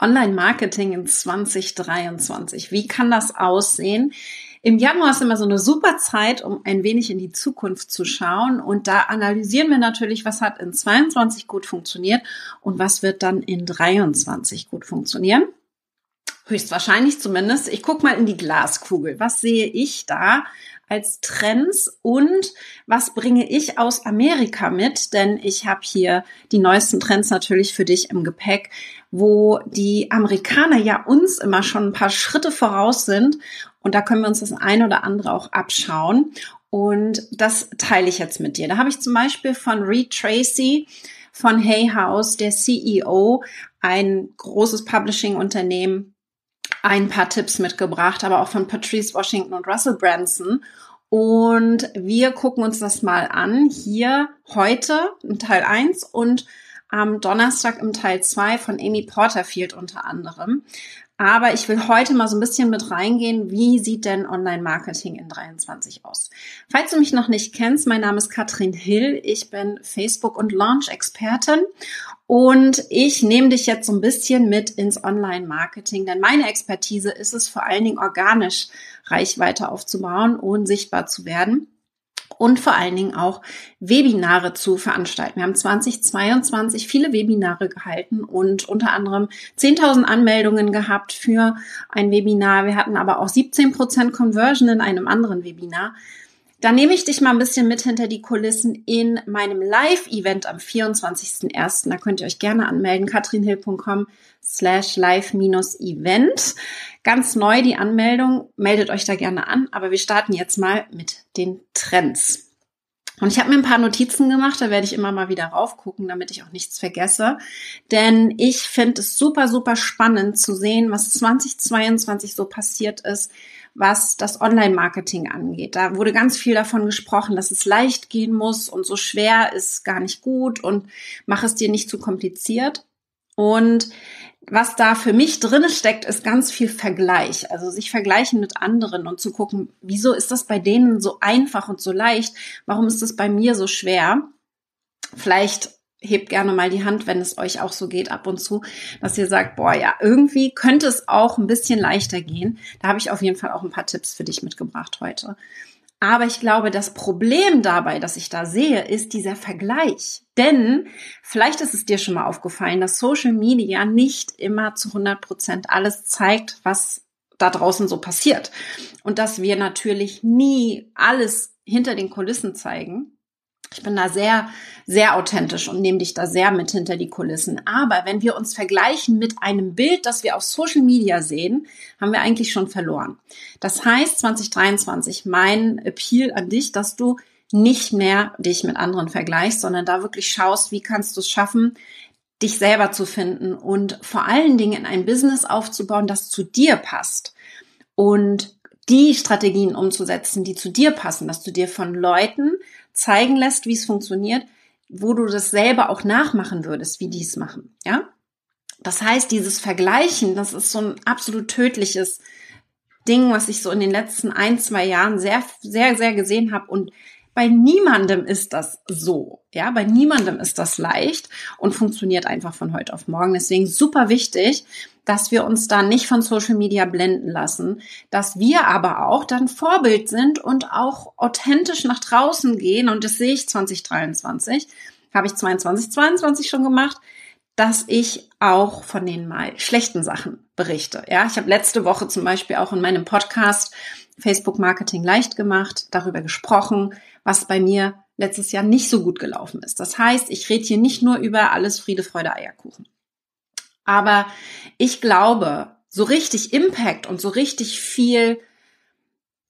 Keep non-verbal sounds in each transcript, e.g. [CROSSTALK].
Online-Marketing in 2023. Wie kann das aussehen? Im Januar ist immer so eine super Zeit, um ein wenig in die Zukunft zu schauen. Und da analysieren wir natürlich, was hat in 22 gut funktioniert und was wird dann in 23 gut funktionieren. Höchstwahrscheinlich zumindest. Ich gucke mal in die Glaskugel. Was sehe ich da als Trends und was bringe ich aus Amerika mit? Denn ich habe hier die neuesten Trends natürlich für dich im Gepäck, wo die Amerikaner ja uns immer schon ein paar Schritte voraus sind. Und da können wir uns das eine oder andere auch abschauen. Und das teile ich jetzt mit dir. Da habe ich zum Beispiel von Reed Tracy von Hay House, der CEO, ein großes Publishing-Unternehmen, ein paar Tipps mitgebracht, aber auch von Patrice Washington und Russell Branson. Und wir gucken uns das mal an. Hier heute im Teil 1 und am Donnerstag im Teil 2 von Amy Porterfield unter anderem. Aber ich will heute mal so ein bisschen mit reingehen, wie sieht denn Online-Marketing in 23 aus? Falls du mich noch nicht kennst, mein Name ist Katrin Hill. Ich bin Facebook- und Launch-Expertin und ich nehme dich jetzt so ein bisschen mit ins Online-Marketing, denn meine Expertise ist es vor allen Dingen organisch Reichweite aufzubauen und sichtbar zu werden und vor allen Dingen auch Webinare zu veranstalten. Wir haben 2022 viele Webinare gehalten und unter anderem 10.000 Anmeldungen gehabt für ein Webinar. Wir hatten aber auch 17% Conversion in einem anderen Webinar. Da nehme ich dich mal ein bisschen mit hinter die Kulissen in meinem Live-Event am 24.01. Da könnt ihr euch gerne anmelden, katrinhill.com slash live-event. Ganz neu die Anmeldung, meldet euch da gerne an, aber wir starten jetzt mal mit den Trends. Und ich habe mir ein paar Notizen gemacht, da werde ich immer mal wieder raufgucken, damit ich auch nichts vergesse. Denn ich finde es super, super spannend zu sehen, was 2022 so passiert ist, was das Online-Marketing angeht. Da wurde ganz viel davon gesprochen, dass es leicht gehen muss und so schwer ist gar nicht gut und mach es dir nicht zu kompliziert. Und was da für mich drin steckt, ist ganz viel Vergleich. Also sich vergleichen mit anderen und zu gucken, wieso ist das bei denen so einfach und so leicht? Warum ist das bei mir so schwer? Vielleicht hebt gerne mal die Hand, wenn es euch auch so geht ab und zu, dass ihr sagt, boah, ja, irgendwie könnte es auch ein bisschen leichter gehen. Da habe ich auf jeden Fall auch ein paar Tipps für dich mitgebracht heute. Aber ich glaube, das Problem dabei, das ich da sehe, ist dieser Vergleich. Denn vielleicht ist es dir schon mal aufgefallen, dass Social Media nicht immer zu 100 Prozent alles zeigt, was da draußen so passiert. Und dass wir natürlich nie alles hinter den Kulissen zeigen. Ich bin da sehr, sehr authentisch und nehme dich da sehr mit hinter die Kulissen. Aber wenn wir uns vergleichen mit einem Bild, das wir auf Social Media sehen, haben wir eigentlich schon verloren. Das heißt, 2023, mein Appeal an dich, dass du nicht mehr dich mit anderen vergleichst, sondern da wirklich schaust, wie kannst du es schaffen, dich selber zu finden und vor allen Dingen in ein Business aufzubauen, das zu dir passt. Und die Strategien umzusetzen, die zu dir passen, dass du dir von Leuten zeigen lässt, wie es funktioniert, wo du das selber auch nachmachen würdest, wie die es machen, ja? Das heißt, dieses Vergleichen, das ist so ein absolut tödliches Ding, was ich so in den letzten ein, zwei Jahren sehr, sehr, sehr gesehen habe und bei niemandem ist das so. Ja, bei niemandem ist das leicht und funktioniert einfach von heute auf morgen. Deswegen super wichtig, dass wir uns da nicht von Social Media blenden lassen, dass wir aber auch dann Vorbild sind und auch authentisch nach draußen gehen. Und das sehe ich 2023, habe ich 22, 22 schon gemacht, dass ich auch von den mal schlechten Sachen berichte. Ja, ich habe letzte Woche zum Beispiel auch in meinem Podcast Facebook Marketing leicht gemacht, darüber gesprochen, was bei mir letztes Jahr nicht so gut gelaufen ist. Das heißt, ich rede hier nicht nur über alles Friede, Freude, Eierkuchen. Aber ich glaube, so richtig Impact und so richtig viel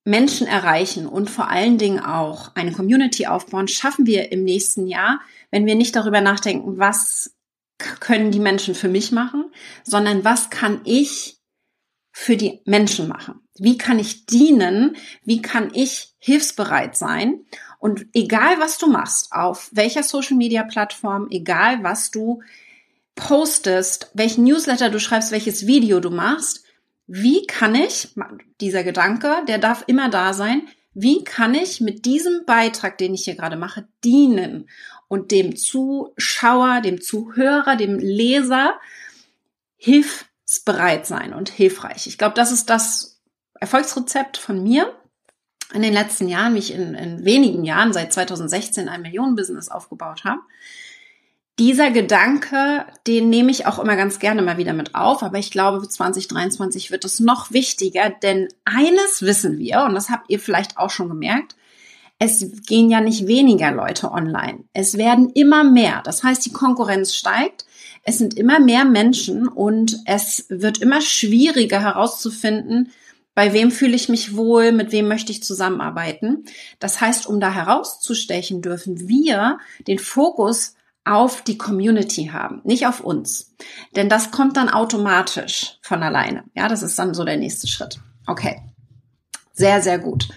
Menschen erreichen und vor allen Dingen auch eine Community aufbauen, schaffen wir im nächsten Jahr, wenn wir nicht darüber nachdenken, was können die Menschen für mich machen, sondern was kann ich für die Menschen machen? Wie kann ich dienen? Wie kann ich hilfsbereit sein? Und egal was du machst, auf welcher Social Media Plattform, egal was du postest, welchen Newsletter du schreibst, welches Video du machst, wie kann ich, dieser Gedanke, der darf immer da sein, wie kann ich mit diesem Beitrag, den ich hier gerade mache, dienen und dem Zuschauer, dem Zuhörer, dem Leser hilf, zukunftsbereit sein und hilfreich. Ich glaube, das ist das Erfolgsrezept von mir in den letzten Jahren, wie ich in, in wenigen Jahren, seit 2016, ein Millionenbusiness aufgebaut habe. Dieser Gedanke, den nehme ich auch immer ganz gerne mal wieder mit auf, aber ich glaube, 2023 wird es noch wichtiger, denn eines wissen wir, und das habt ihr vielleicht auch schon gemerkt, es gehen ja nicht weniger Leute online. Es werden immer mehr. Das heißt, die Konkurrenz steigt. Es sind immer mehr Menschen und es wird immer schwieriger herauszufinden, bei wem fühle ich mich wohl, mit wem möchte ich zusammenarbeiten. Das heißt, um da herauszustechen, dürfen wir den Fokus auf die Community haben, nicht auf uns. Denn das kommt dann automatisch von alleine. Ja, das ist dann so der nächste Schritt. Okay. Sehr, sehr gut.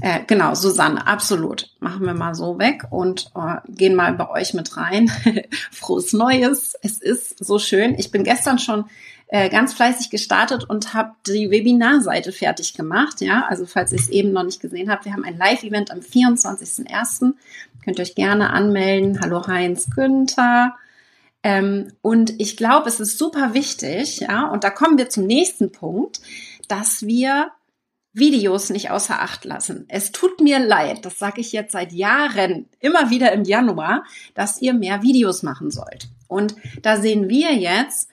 Äh, genau, Susanne, absolut. Machen wir mal so weg und äh, gehen mal bei euch mit rein. [LAUGHS] Frohes Neues. Es ist so schön. Ich bin gestern schon äh, ganz fleißig gestartet und habe die Webinarseite fertig gemacht. Ja, also falls ihr es eben noch nicht gesehen habt, wir haben ein Live-Event am 24.01. Könnt euch gerne anmelden. Hallo Heinz Günther. Ähm, und ich glaube, es ist super wichtig, ja, und da kommen wir zum nächsten Punkt, dass wir Videos nicht außer Acht lassen. Es tut mir leid, das sage ich jetzt seit Jahren, immer wieder im Januar, dass ihr mehr Videos machen sollt. Und da sehen wir jetzt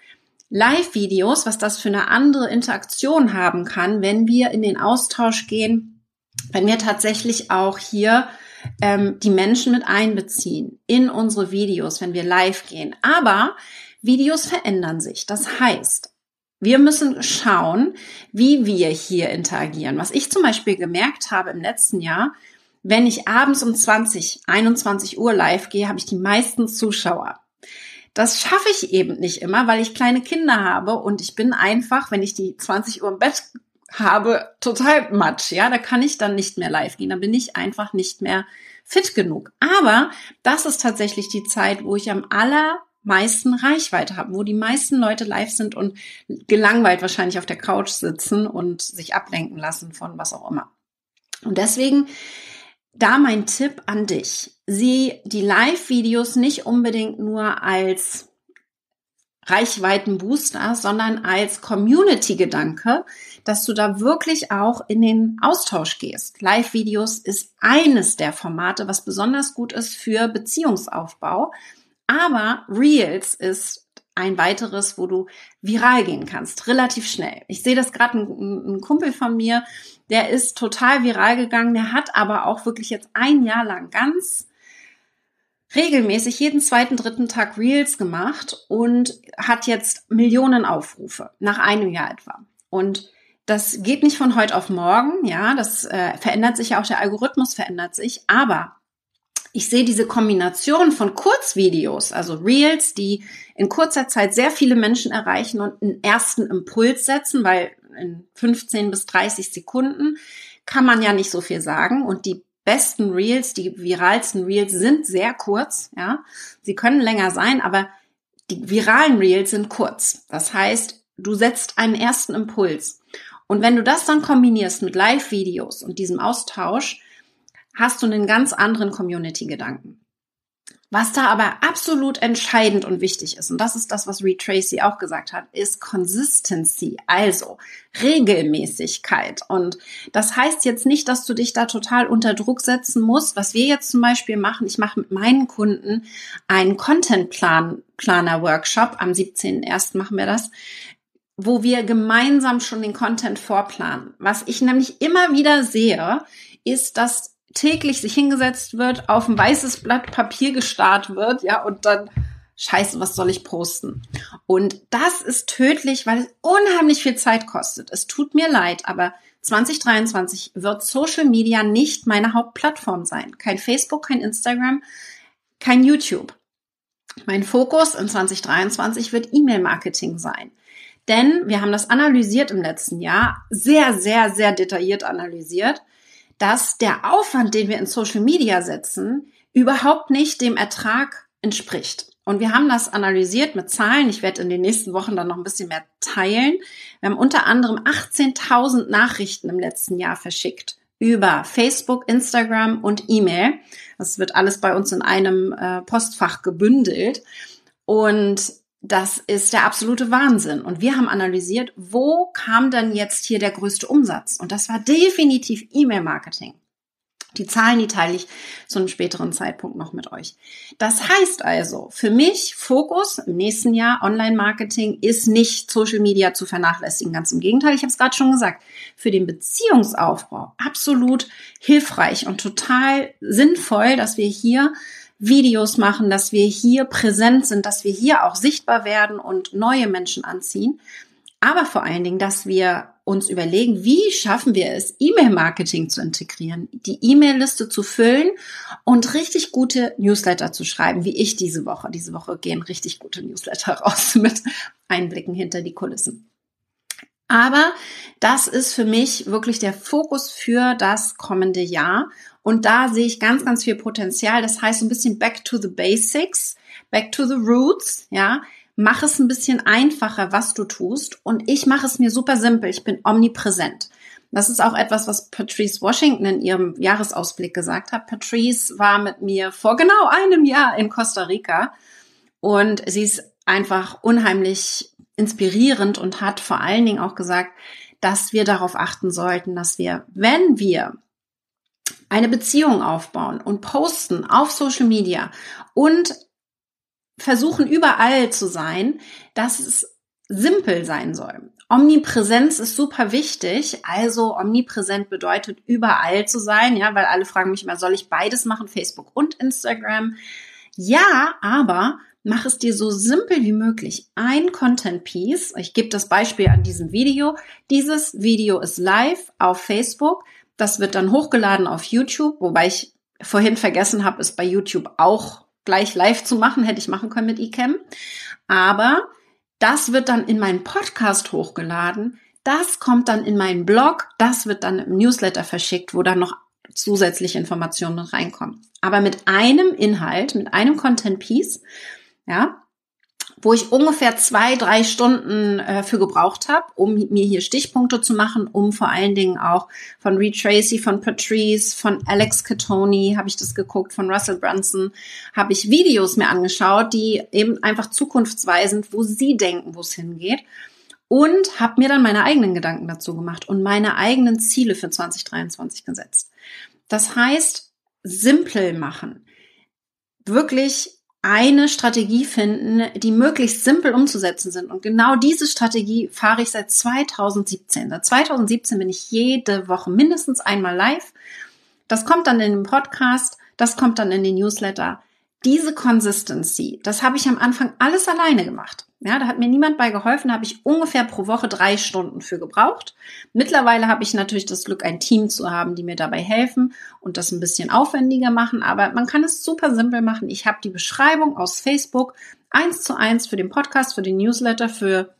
Live-Videos, was das für eine andere Interaktion haben kann, wenn wir in den Austausch gehen, wenn wir tatsächlich auch hier ähm, die Menschen mit einbeziehen in unsere Videos, wenn wir live gehen. Aber Videos verändern sich. Das heißt, wir müssen schauen, wie wir hier interagieren. Was ich zum Beispiel gemerkt habe im letzten Jahr, wenn ich abends um 20, 21 Uhr live gehe, habe ich die meisten Zuschauer. Das schaffe ich eben nicht immer, weil ich kleine Kinder habe und ich bin einfach, wenn ich die 20 Uhr im Bett habe, total matsch. Ja, da kann ich dann nicht mehr live gehen. Da bin ich einfach nicht mehr fit genug. Aber das ist tatsächlich die Zeit, wo ich am aller meisten Reichweite haben, wo die meisten Leute live sind und gelangweilt wahrscheinlich auf der Couch sitzen und sich ablenken lassen von was auch immer. Und deswegen da mein Tipp an dich. Sieh die Live-Videos nicht unbedingt nur als Reichweitenbooster, sondern als Community-Gedanke, dass du da wirklich auch in den Austausch gehst. Live-Videos ist eines der Formate, was besonders gut ist für Beziehungsaufbau, aber Reels ist ein weiteres, wo du viral gehen kannst, relativ schnell. Ich sehe das gerade, ein, ein, Kumpel von mir, der ist total viral gegangen, der hat aber auch wirklich jetzt ein Jahr lang ganz regelmäßig jeden zweiten, dritten Tag Reels gemacht und hat jetzt Millionen Aufrufe, nach einem Jahr etwa. Und das geht nicht von heute auf morgen, ja, das äh, verändert sich ja auch, der Algorithmus verändert sich, aber ich sehe diese Kombination von Kurzvideos, also Reels, die in kurzer Zeit sehr viele Menschen erreichen und einen ersten Impuls setzen, weil in 15 bis 30 Sekunden kann man ja nicht so viel sagen und die besten Reels, die viralsten Reels sind sehr kurz, ja. Sie können länger sein, aber die viralen Reels sind kurz. Das heißt, du setzt einen ersten Impuls. Und wenn du das dann kombinierst mit Live-Videos und diesem Austausch, hast du einen ganz anderen Community-Gedanken. Was da aber absolut entscheidend und wichtig ist, und das ist das, was Reed Tracy auch gesagt hat, ist Consistency, also Regelmäßigkeit. Und das heißt jetzt nicht, dass du dich da total unter Druck setzen musst. Was wir jetzt zum Beispiel machen, ich mache mit meinen Kunden einen Content-Planer-Workshop. Am 17.01. machen wir das wo wir gemeinsam schon den Content vorplanen. Was ich nämlich immer wieder sehe, ist, dass täglich sich hingesetzt wird, auf ein weißes Blatt Papier gestarrt wird, ja, und dann Scheiße, was soll ich posten? Und das ist tödlich, weil es unheimlich viel Zeit kostet. Es tut mir leid, aber 2023 wird Social Media nicht meine Hauptplattform sein. Kein Facebook, kein Instagram, kein YouTube. Mein Fokus in 2023 wird E-Mail-Marketing sein. Denn wir haben das analysiert im letzten Jahr, sehr, sehr, sehr detailliert analysiert dass der Aufwand, den wir in Social Media setzen, überhaupt nicht dem Ertrag entspricht. Und wir haben das analysiert mit Zahlen. Ich werde in den nächsten Wochen dann noch ein bisschen mehr teilen. Wir haben unter anderem 18.000 Nachrichten im letzten Jahr verschickt über Facebook, Instagram und E-Mail. Das wird alles bei uns in einem äh, Postfach gebündelt. Und das ist der absolute Wahnsinn. Und wir haben analysiert, wo kam denn jetzt hier der größte Umsatz? Und das war definitiv E-Mail-Marketing. Die Zahlen, die teile ich zu einem späteren Zeitpunkt noch mit euch. Das heißt also, für mich Fokus im nächsten Jahr Online-Marketing ist nicht Social Media zu vernachlässigen. Ganz im Gegenteil, ich habe es gerade schon gesagt, für den Beziehungsaufbau absolut hilfreich und total sinnvoll, dass wir hier Videos machen, dass wir hier präsent sind, dass wir hier auch sichtbar werden und neue Menschen anziehen. Aber vor allen Dingen, dass wir uns überlegen, wie schaffen wir es, E-Mail-Marketing zu integrieren, die E-Mail-Liste zu füllen und richtig gute Newsletter zu schreiben, wie ich diese Woche. Diese Woche gehen richtig gute Newsletter [LAUGHS] raus mit Einblicken hinter die Kulissen. Aber das ist für mich wirklich der Fokus für das kommende Jahr. Und da sehe ich ganz, ganz viel Potenzial. Das heißt, ein bisschen back to the basics, back to the roots, ja mach es ein bisschen einfacher, was du tust. Und ich mache es mir super simpel. Ich bin omnipräsent. Das ist auch etwas, was Patrice Washington in ihrem Jahresausblick gesagt hat. Patrice war mit mir vor genau einem Jahr in Costa Rica und sie ist einfach unheimlich inspirierend und hat vor allen Dingen auch gesagt, dass wir darauf achten sollten, dass wir, wenn wir eine Beziehung aufbauen und posten auf Social Media und versuchen überall zu sein, dass es simpel sein soll. Omnipräsenz ist super wichtig. Also omnipräsent bedeutet überall zu sein, ja, weil alle fragen mich immer, soll ich beides machen, Facebook und Instagram? Ja, aber mach es dir so simpel wie möglich. Ein Content Piece. Ich gebe das Beispiel an diesem Video. Dieses Video ist live auf Facebook. Das wird dann hochgeladen auf YouTube, wobei ich vorhin vergessen habe, es bei YouTube auch gleich live zu machen, hätte ich machen können mit eCam. Aber das wird dann in meinen Podcast hochgeladen. Das kommt dann in meinen Blog. Das wird dann im Newsletter verschickt, wo dann noch zusätzliche Informationen reinkommen. Aber mit einem Inhalt, mit einem Content Piece, ja, wo ich ungefähr zwei, drei Stunden äh, für gebraucht habe, um mir hier Stichpunkte zu machen, um vor allen Dingen auch von Reed Tracy, von Patrice, von Alex Catoni habe ich das geguckt, von Russell Brunson habe ich Videos mir angeschaut, die eben einfach zukunftsweisend, wo sie denken, wo es hingeht. Und habe mir dann meine eigenen Gedanken dazu gemacht und meine eigenen Ziele für 2023 gesetzt. Das heißt, simpel machen. Wirklich eine Strategie finden, die möglichst simpel umzusetzen sind. Und genau diese Strategie fahre ich seit 2017. Seit 2017 bin ich jede Woche mindestens einmal live. Das kommt dann in den Podcast, das kommt dann in den Newsletter diese Consistency, das habe ich am Anfang alles alleine gemacht. Ja, da hat mir niemand bei geholfen, da habe ich ungefähr pro Woche drei Stunden für gebraucht. Mittlerweile habe ich natürlich das Glück, ein Team zu haben, die mir dabei helfen und das ein bisschen aufwendiger machen, aber man kann es super simpel machen. Ich habe die Beschreibung aus Facebook eins zu eins für den Podcast, für den Newsletter, für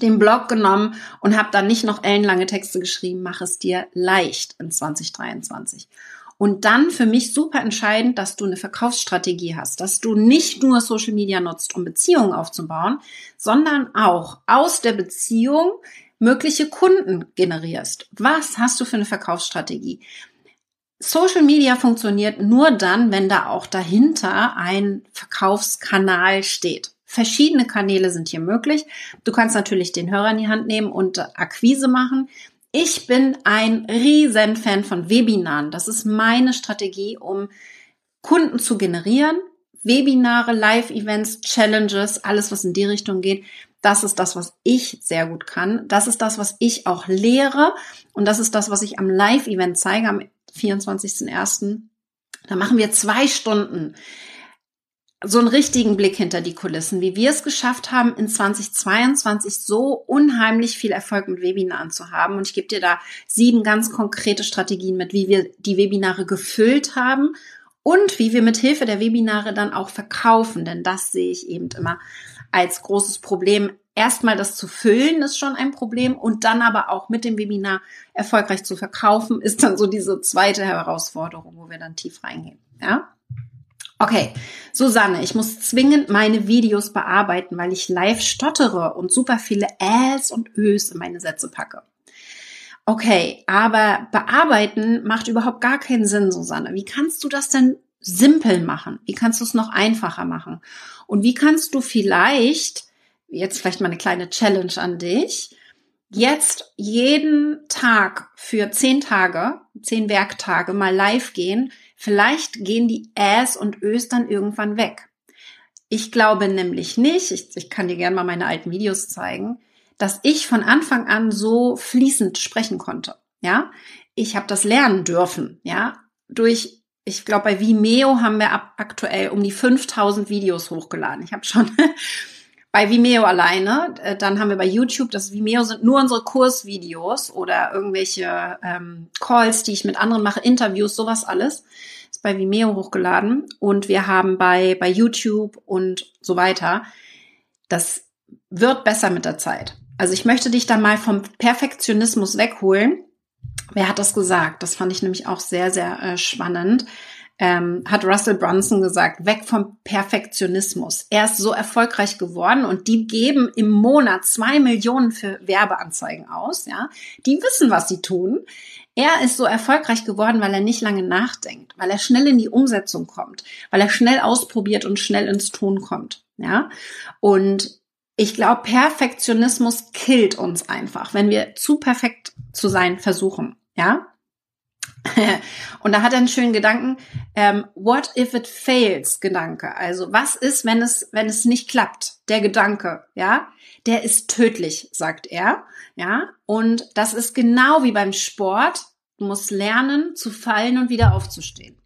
den Blog genommen und habe dann nicht noch ellenlange Texte geschrieben, mach es dir leicht in 2023. Und dann für mich super entscheidend, dass du eine Verkaufsstrategie hast, dass du nicht nur Social Media nutzt, um Beziehungen aufzubauen, sondern auch aus der Beziehung mögliche Kunden generierst. Was hast du für eine Verkaufsstrategie? Social Media funktioniert nur dann, wenn da auch dahinter ein Verkaufskanal steht. Verschiedene Kanäle sind hier möglich. Du kannst natürlich den Hörer in die Hand nehmen und Akquise machen. Ich bin ein riesen Fan von Webinaren. Das ist meine Strategie, um Kunden zu generieren. Webinare, Live-Events, Challenges, alles, was in die Richtung geht. Das ist das, was ich sehr gut kann. Das ist das, was ich auch lehre. Und das ist das, was ich am Live-Event zeige, am 24.01. Da machen wir zwei Stunden so einen richtigen Blick hinter die Kulissen, wie wir es geschafft haben, in 2022 so unheimlich viel Erfolg mit Webinaren zu haben. Und ich gebe dir da sieben ganz konkrete Strategien mit, wie wir die Webinare gefüllt haben und wie wir mit Hilfe der Webinare dann auch verkaufen. Denn das sehe ich eben immer als großes Problem. Erstmal das zu füllen ist schon ein Problem und dann aber auch mit dem Webinar erfolgreich zu verkaufen ist dann so diese zweite Herausforderung, wo wir dann tief reingehen. Ja? Okay, Susanne, ich muss zwingend meine Videos bearbeiten, weil ich live stottere und super viele Äs und Ös in meine Sätze packe. Okay, aber bearbeiten macht überhaupt gar keinen Sinn, Susanne. Wie kannst du das denn simpel machen? Wie kannst du es noch einfacher machen? Und wie kannst du vielleicht, jetzt vielleicht mal eine kleine Challenge an dich, jetzt jeden Tag für zehn Tage, zehn Werktage mal live gehen. Vielleicht gehen die Äs und Ös dann irgendwann weg. Ich glaube nämlich nicht, ich, ich kann dir gerne mal meine alten Videos zeigen, dass ich von Anfang an so fließend sprechen konnte. Ja, ich habe das lernen dürfen. Ja, durch ich glaube, bei Vimeo haben wir ab aktuell um die 5000 Videos hochgeladen. Ich habe schon [LAUGHS] bei Vimeo alleine. Äh, dann haben wir bei YouTube, das Vimeo sind nur unsere Kursvideos oder irgendwelche ähm, Calls, die ich mit anderen mache, Interviews, sowas alles. Ist bei Vimeo hochgeladen. Und wir haben bei, bei YouTube und so weiter. Das wird besser mit der Zeit. Also ich möchte dich da mal vom Perfektionismus wegholen. Wer hat das gesagt? Das fand ich nämlich auch sehr, sehr äh, spannend ähm, hat Russell Brunson gesagt, weg vom Perfektionismus. Er ist so erfolgreich geworden und die geben im Monat zwei Millionen für Werbeanzeigen aus, ja. Die wissen, was sie tun. Er ist so erfolgreich geworden, weil er nicht lange nachdenkt, weil er schnell in die Umsetzung kommt, weil er schnell ausprobiert und schnell ins Tun kommt, ja. Und ich glaube, Perfektionismus killt uns einfach, wenn wir zu perfekt zu sein versuchen, ja. [LAUGHS] Und da hat er einen schönen Gedanken, ähm, what if it fails Gedanke. Also was ist, wenn es, wenn es nicht klappt? Der Gedanke, ja, der ist tödlich, sagt er, ja. Und das ist genau wie beim Sport. Du musst lernen zu fallen und wieder aufzustehen.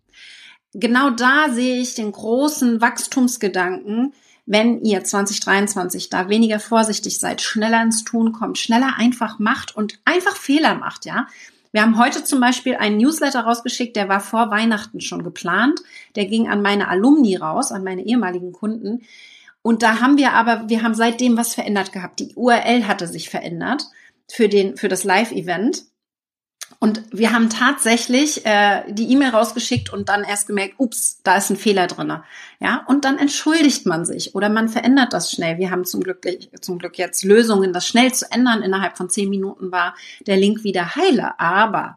Genau da sehe ich den großen Wachstumsgedanken, wenn ihr 2023 da weniger vorsichtig seid, schneller ins Tun kommt, schneller einfach macht und einfach Fehler macht, ja. Wir haben heute zum Beispiel einen Newsletter rausgeschickt, der war vor Weihnachten schon geplant. Der ging an meine Alumni raus, an meine ehemaligen Kunden. Und da haben wir aber, wir haben seitdem was verändert gehabt. Die URL hatte sich verändert für den, für das Live-Event. Und wir haben tatsächlich äh, die E-Mail rausgeschickt und dann erst gemerkt, ups, da ist ein Fehler drinne. Ja, und dann entschuldigt man sich oder man verändert das schnell. Wir haben zum Glück, zum Glück jetzt Lösungen, das schnell zu ändern. Innerhalb von zehn Minuten war der Link wieder heile. Aber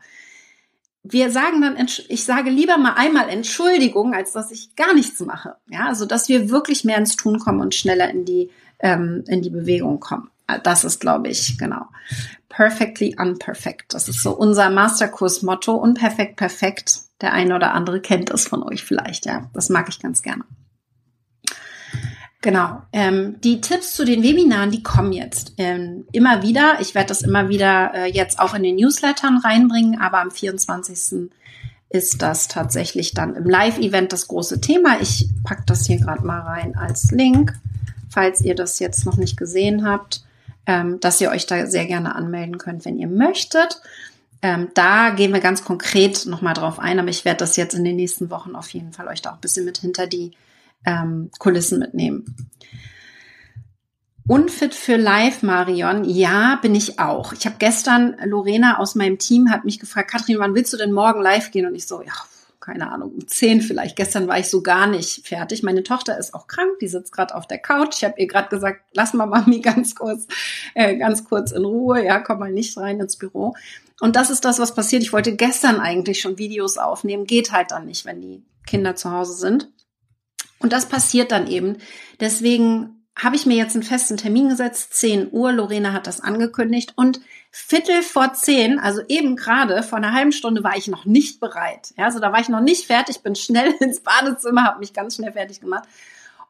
wir sagen dann, ich sage lieber mal einmal Entschuldigung, als dass ich gar nichts mache. Ja, also dass wir wirklich mehr ins Tun kommen und schneller in die ähm, in die Bewegung kommen. Das ist, glaube ich, genau. Perfectly unperfect. Das ist so unser Masterkurs-Motto. Unperfekt, perfekt. Der eine oder andere kennt es von euch vielleicht, ja. Das mag ich ganz gerne. Genau. Ähm, die Tipps zu den Webinaren, die kommen jetzt ähm, immer wieder. Ich werde das immer wieder äh, jetzt auch in den Newslettern reinbringen, aber am 24. ist das tatsächlich dann im Live-Event das große Thema. Ich pack das hier gerade mal rein als Link, falls ihr das jetzt noch nicht gesehen habt ähm, dass ihr euch da sehr gerne anmelden könnt, wenn ihr möchtet. Ähm, da gehen wir ganz konkret nochmal drauf ein, aber ich werde das jetzt in den nächsten Wochen auf jeden Fall euch da auch ein bisschen mit hinter die ähm, Kulissen mitnehmen. Unfit für Live, Marion? Ja, bin ich auch. Ich habe gestern, Lorena aus meinem Team hat mich gefragt, Katrin, wann willst du denn morgen live gehen? Und ich so, ja, keine Ahnung, um zehn vielleicht. Gestern war ich so gar nicht fertig. Meine Tochter ist auch krank, die sitzt gerade auf der Couch. Ich habe ihr gerade gesagt, lass mal Mami [LAUGHS] ganz kurz, äh, ganz kurz in Ruhe. Ja, komm mal nicht rein ins Büro. Und das ist das, was passiert. Ich wollte gestern eigentlich schon Videos aufnehmen, geht halt dann nicht, wenn die Kinder zu Hause sind. Und das passiert dann eben. Deswegen habe ich mir jetzt einen festen Termin gesetzt, 10 Uhr. Lorena hat das angekündigt und Viertel vor zehn, also eben gerade vor einer halben Stunde war ich noch nicht bereit. Ja, also da war ich noch nicht fertig, bin schnell [LAUGHS] ins Badezimmer, habe mich ganz schnell fertig gemacht.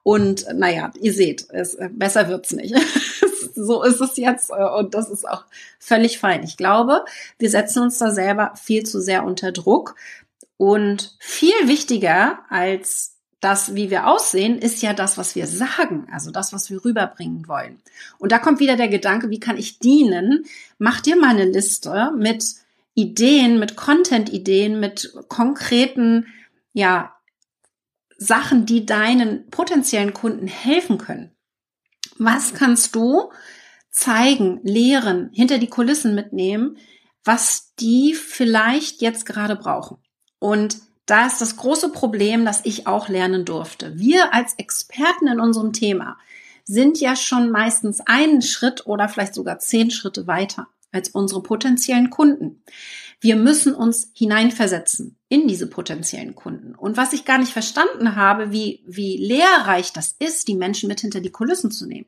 Und naja, ihr seht, es, äh, besser wird's nicht. [LAUGHS] so ist es jetzt äh, und das ist auch völlig fein. Ich glaube, wir setzen uns da selber viel zu sehr unter Druck. Und viel wichtiger als das, wie wir aussehen, ist ja das, was wir sagen, also das, was wir rüberbringen wollen. Und da kommt wieder der Gedanke, wie kann ich dienen? Mach dir mal eine Liste mit Ideen, mit Content-Ideen, mit konkreten, ja, Sachen, die deinen potenziellen Kunden helfen können. Was kannst du zeigen, lehren, hinter die Kulissen mitnehmen, was die vielleicht jetzt gerade brauchen? Und da ist das große Problem, dass ich auch lernen durfte. Wir als Experten in unserem Thema sind ja schon meistens einen Schritt oder vielleicht sogar zehn Schritte weiter. als unsere potenziellen Kunden. Wir müssen uns hineinversetzen in diese potenziellen Kunden. Und was ich gar nicht verstanden habe, wie, wie lehrreich das ist, die Menschen mit hinter die Kulissen zu nehmen.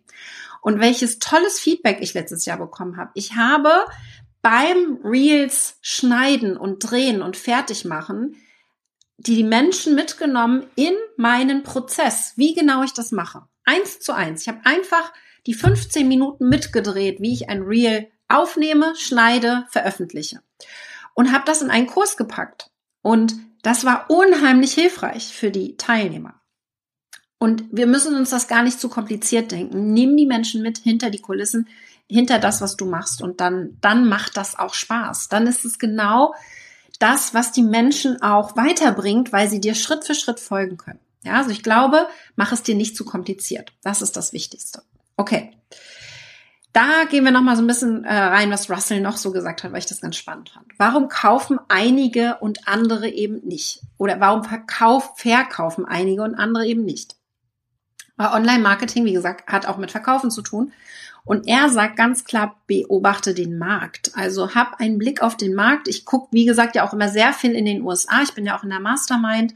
Und welches tolles Feedback ich letztes Jahr bekommen habe. Ich habe beim Reels schneiden und drehen und fertig machen die Menschen mitgenommen in meinen Prozess, wie genau ich das mache. Eins zu eins. Ich habe einfach die 15 Minuten mitgedreht, wie ich ein Reel aufnehme, schneide, veröffentliche. Und habe das in einen Kurs gepackt. Und das war unheimlich hilfreich für die Teilnehmer. Und wir müssen uns das gar nicht zu kompliziert denken. Nimm die Menschen mit hinter die Kulissen, hinter das, was du machst. Und dann, dann macht das auch Spaß. Dann ist es genau das, was die Menschen auch weiterbringt, weil sie dir Schritt für Schritt folgen können. Ja, also ich glaube, mach es dir nicht zu kompliziert. Das ist das Wichtigste. Okay. Da gehen wir noch mal so ein bisschen äh, rein, was Russell noch so gesagt hat, weil ich das ganz spannend fand. Warum kaufen einige und andere eben nicht? Oder warum verkauf, verkaufen einige und andere eben nicht? Weil Online-Marketing, wie gesagt, hat auch mit Verkaufen zu tun. Und er sagt ganz klar, beobachte den Markt. Also hab einen Blick auf den Markt. Ich gucke, wie gesagt, ja auch immer sehr viel in den USA. Ich bin ja auch in der Mastermind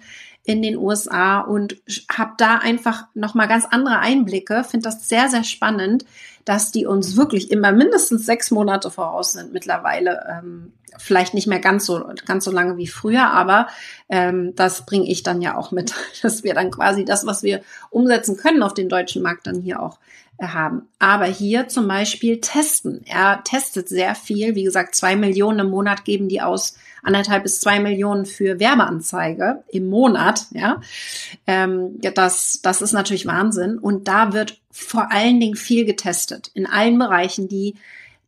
in den USA und habe da einfach noch mal ganz andere Einblicke. Finde das sehr sehr spannend, dass die uns wirklich immer mindestens sechs Monate voraus sind mittlerweile. Ähm, vielleicht nicht mehr ganz so ganz so lange wie früher, aber ähm, das bringe ich dann ja auch mit, [LAUGHS] dass wir dann quasi das, was wir umsetzen können auf den deutschen Markt, dann hier auch haben. Aber hier zum Beispiel testen. Er testet sehr viel. Wie gesagt, zwei Millionen im Monat geben die aus anderthalb bis zwei Millionen für Werbeanzeige im Monat, ja, ähm, das, das ist natürlich Wahnsinn. Und da wird vor allen Dingen viel getestet in allen Bereichen. Die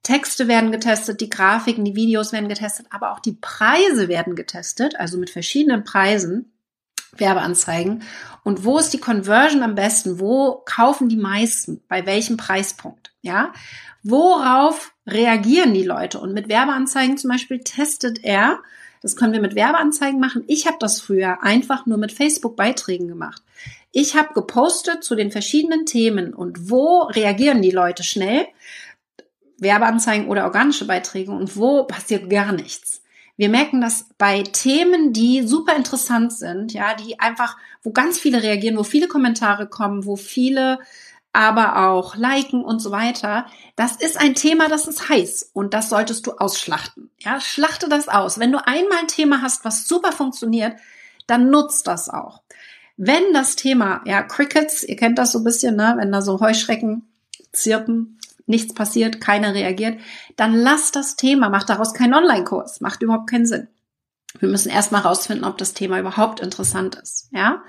Texte werden getestet, die Grafiken, die Videos werden getestet, aber auch die Preise werden getestet, also mit verschiedenen Preisen. Werbeanzeigen und wo ist die Conversion am besten? Wo kaufen die meisten? Bei welchem Preispunkt? Ja, Worauf reagieren die Leute? Und mit Werbeanzeigen zum Beispiel testet er, das können wir mit Werbeanzeigen machen. Ich habe das früher einfach nur mit Facebook-Beiträgen gemacht. Ich habe gepostet zu den verschiedenen Themen und wo reagieren die Leute schnell? Werbeanzeigen oder organische Beiträge und wo passiert gar nichts. Wir merken das bei Themen, die super interessant sind, ja, die einfach, wo ganz viele reagieren, wo viele Kommentare kommen, wo viele aber auch liken und so weiter. Das ist ein Thema, das ist heiß und das solltest du ausschlachten. Ja, schlachte das aus. Wenn du einmal ein Thema hast, was super funktioniert, dann nutzt das auch. Wenn das Thema, ja, Crickets, ihr kennt das so ein bisschen, ne, wenn da so Heuschrecken zirpen, nichts passiert, keiner reagiert, dann lass das Thema, mach daraus keinen Online-Kurs, macht überhaupt keinen Sinn. Wir müssen erstmal rausfinden, ob das Thema überhaupt interessant ist, ja.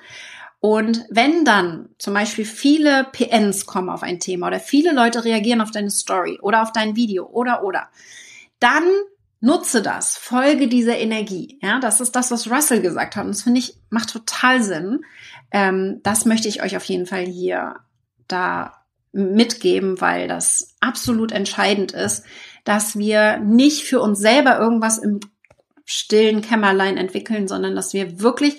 Und wenn dann zum Beispiel viele PNs kommen auf ein Thema oder viele Leute reagieren auf deine Story oder auf dein Video oder oder, dann nutze das, folge dieser Energie. Ja, das ist das, was Russell gesagt hat. Und das finde ich macht total Sinn. Ähm, das möchte ich euch auf jeden Fall hier da mitgeben, weil das absolut entscheidend ist, dass wir nicht für uns selber irgendwas im stillen Kämmerlein entwickeln, sondern dass wir wirklich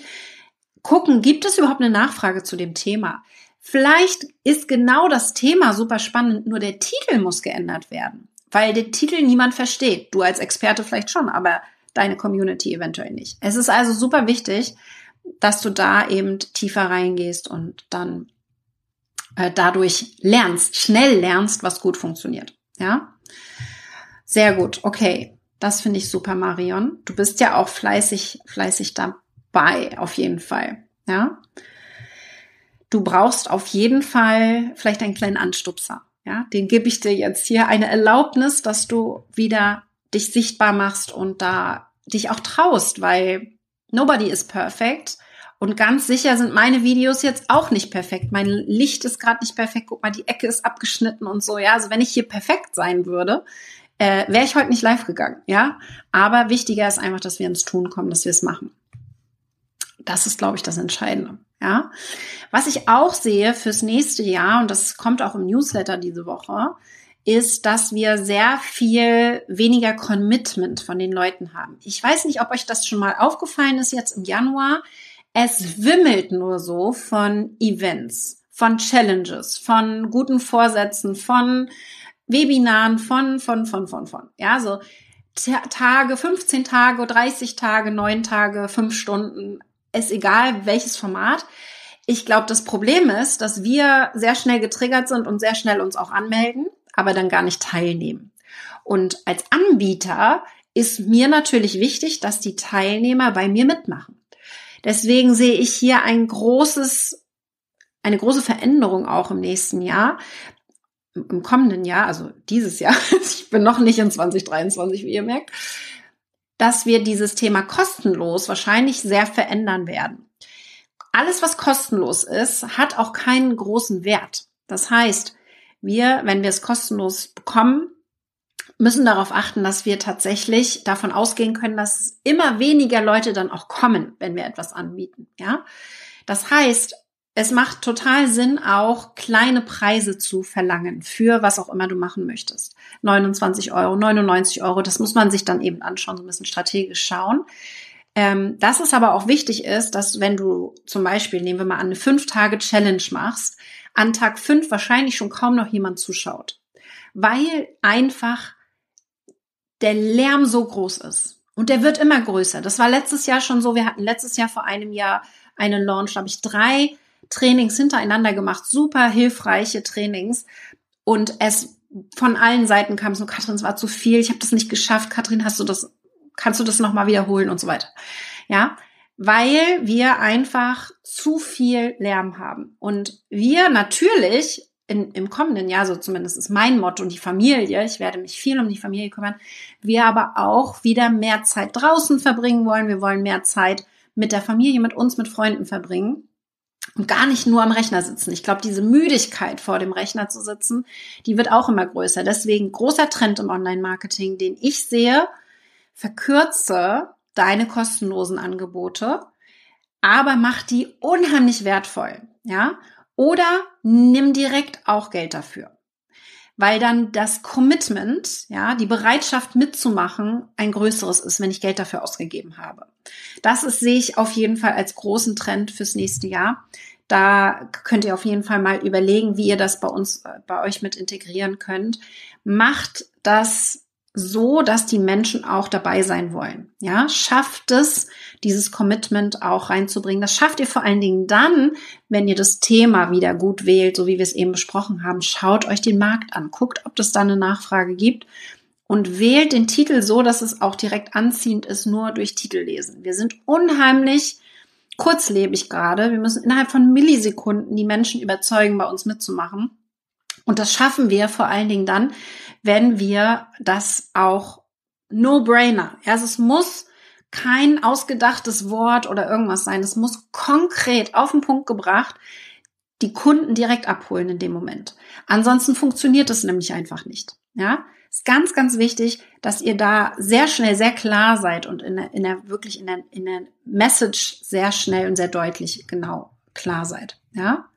gucken, gibt es überhaupt eine Nachfrage zu dem Thema? Vielleicht ist genau das Thema super spannend, nur der Titel muss geändert werden, weil den Titel niemand versteht. Du als Experte vielleicht schon, aber deine Community eventuell nicht. Es ist also super wichtig, dass du da eben tiefer reingehst und dann äh, dadurch lernst, schnell lernst, was gut funktioniert. Ja? Sehr gut. Okay. Das finde ich super, Marion. Du bist ja auch fleißig, fleißig da, bei, auf jeden Fall. Ja. Du brauchst auf jeden Fall vielleicht einen kleinen Anstupser. Ja, den gebe ich dir jetzt hier eine Erlaubnis, dass du wieder dich sichtbar machst und da dich auch traust, weil nobody is perfect. Und ganz sicher sind meine Videos jetzt auch nicht perfekt. Mein Licht ist gerade nicht perfekt. Guck mal, die Ecke ist abgeschnitten und so. Ja, also wenn ich hier perfekt sein würde, äh, wäre ich heute nicht live gegangen. Ja, aber wichtiger ist einfach, dass wir ins Tun kommen, dass wir es machen. Das ist, glaube ich, das Entscheidende. Ja. Was ich auch sehe fürs nächste Jahr, und das kommt auch im Newsletter diese Woche, ist, dass wir sehr viel weniger Commitment von den Leuten haben. Ich weiß nicht, ob euch das schon mal aufgefallen ist jetzt im Januar. Es wimmelt nur so von Events, von Challenges, von guten Vorsätzen, von Webinaren von, von, von, von, von. Ja, so Tage, 15 Tage, 30 Tage, 9 Tage, 5 Stunden, ist egal welches Format. Ich glaube, das Problem ist, dass wir sehr schnell getriggert sind und sehr schnell uns auch anmelden, aber dann gar nicht teilnehmen. Und als Anbieter ist mir natürlich wichtig, dass die Teilnehmer bei mir mitmachen. Deswegen sehe ich hier ein großes, eine große Veränderung auch im nächsten Jahr, im kommenden Jahr, also dieses Jahr, [LAUGHS] ich bin noch nicht in 2023, wie ihr merkt, dass wir dieses Thema kostenlos wahrscheinlich sehr verändern werden. Alles, was kostenlos ist, hat auch keinen großen Wert. Das heißt, wir, wenn wir es kostenlos bekommen, müssen darauf achten, dass wir tatsächlich davon ausgehen können, dass immer weniger Leute dann auch kommen, wenn wir etwas anbieten. Ja, das heißt, es macht total Sinn, auch kleine Preise zu verlangen für was auch immer du machen möchtest. 29 Euro, 99 Euro, das muss man sich dann eben anschauen, so ein bisschen strategisch schauen. Ähm, dass es aber auch wichtig ist, dass wenn du zum Beispiel, nehmen wir mal an, eine 5-Tage-Challenge machst, an Tag 5 wahrscheinlich schon kaum noch jemand zuschaut. Weil einfach der Lärm so groß ist. Und der wird immer größer. Das war letztes Jahr schon so. Wir hatten letztes Jahr vor einem Jahr einen Launch, da habe ich drei Trainings hintereinander gemacht, super hilfreiche Trainings. Und es von allen Seiten kam so, Katrin, es war zu viel, ich habe das nicht geschafft. Katrin, hast du das, kannst du das nochmal wiederholen und so weiter. Ja, weil wir einfach zu viel Lärm haben. Und wir natürlich in, im kommenden Jahr, so zumindest ist mein Motto und die Familie, ich werde mich viel um die Familie kümmern, wir aber auch wieder mehr Zeit draußen verbringen wollen. Wir wollen mehr Zeit mit der Familie, mit uns, mit Freunden verbringen und gar nicht nur am Rechner sitzen. Ich glaube, diese Müdigkeit vor dem Rechner zu sitzen, die wird auch immer größer. Deswegen großer Trend im Online-Marketing, den ich sehe, verkürze deine kostenlosen Angebote, aber mach die unheimlich wertvoll, ja? Oder nimm direkt auch Geld dafür weil dann das Commitment, ja, die Bereitschaft mitzumachen ein größeres ist, wenn ich Geld dafür ausgegeben habe. Das ist, sehe ich auf jeden Fall als großen Trend fürs nächste Jahr. Da könnt ihr auf jeden Fall mal überlegen, wie ihr das bei uns, äh, bei euch mit integrieren könnt. Macht das so, dass die Menschen auch dabei sein wollen. Ja, schafft es, dieses Commitment auch reinzubringen. Das schafft ihr vor allen Dingen dann, wenn ihr das Thema wieder gut wählt, so wie wir es eben besprochen haben. Schaut euch den Markt an, guckt, ob es da eine Nachfrage gibt und wählt den Titel so, dass es auch direkt anziehend ist, nur durch Titel lesen. Wir sind unheimlich kurzlebig gerade. Wir müssen innerhalb von Millisekunden die Menschen überzeugen, bei uns mitzumachen. Und das schaffen wir vor allen Dingen dann, wenn wir das auch No-Brainer. Also es muss kein ausgedachtes Wort oder irgendwas sein. Es muss konkret auf den Punkt gebracht die Kunden direkt abholen in dem Moment. Ansonsten funktioniert es nämlich einfach nicht. Ja, ist ganz, ganz wichtig, dass ihr da sehr schnell, sehr klar seid und in der, in der wirklich in der, in der Message sehr schnell und sehr deutlich genau klar seid. Ja,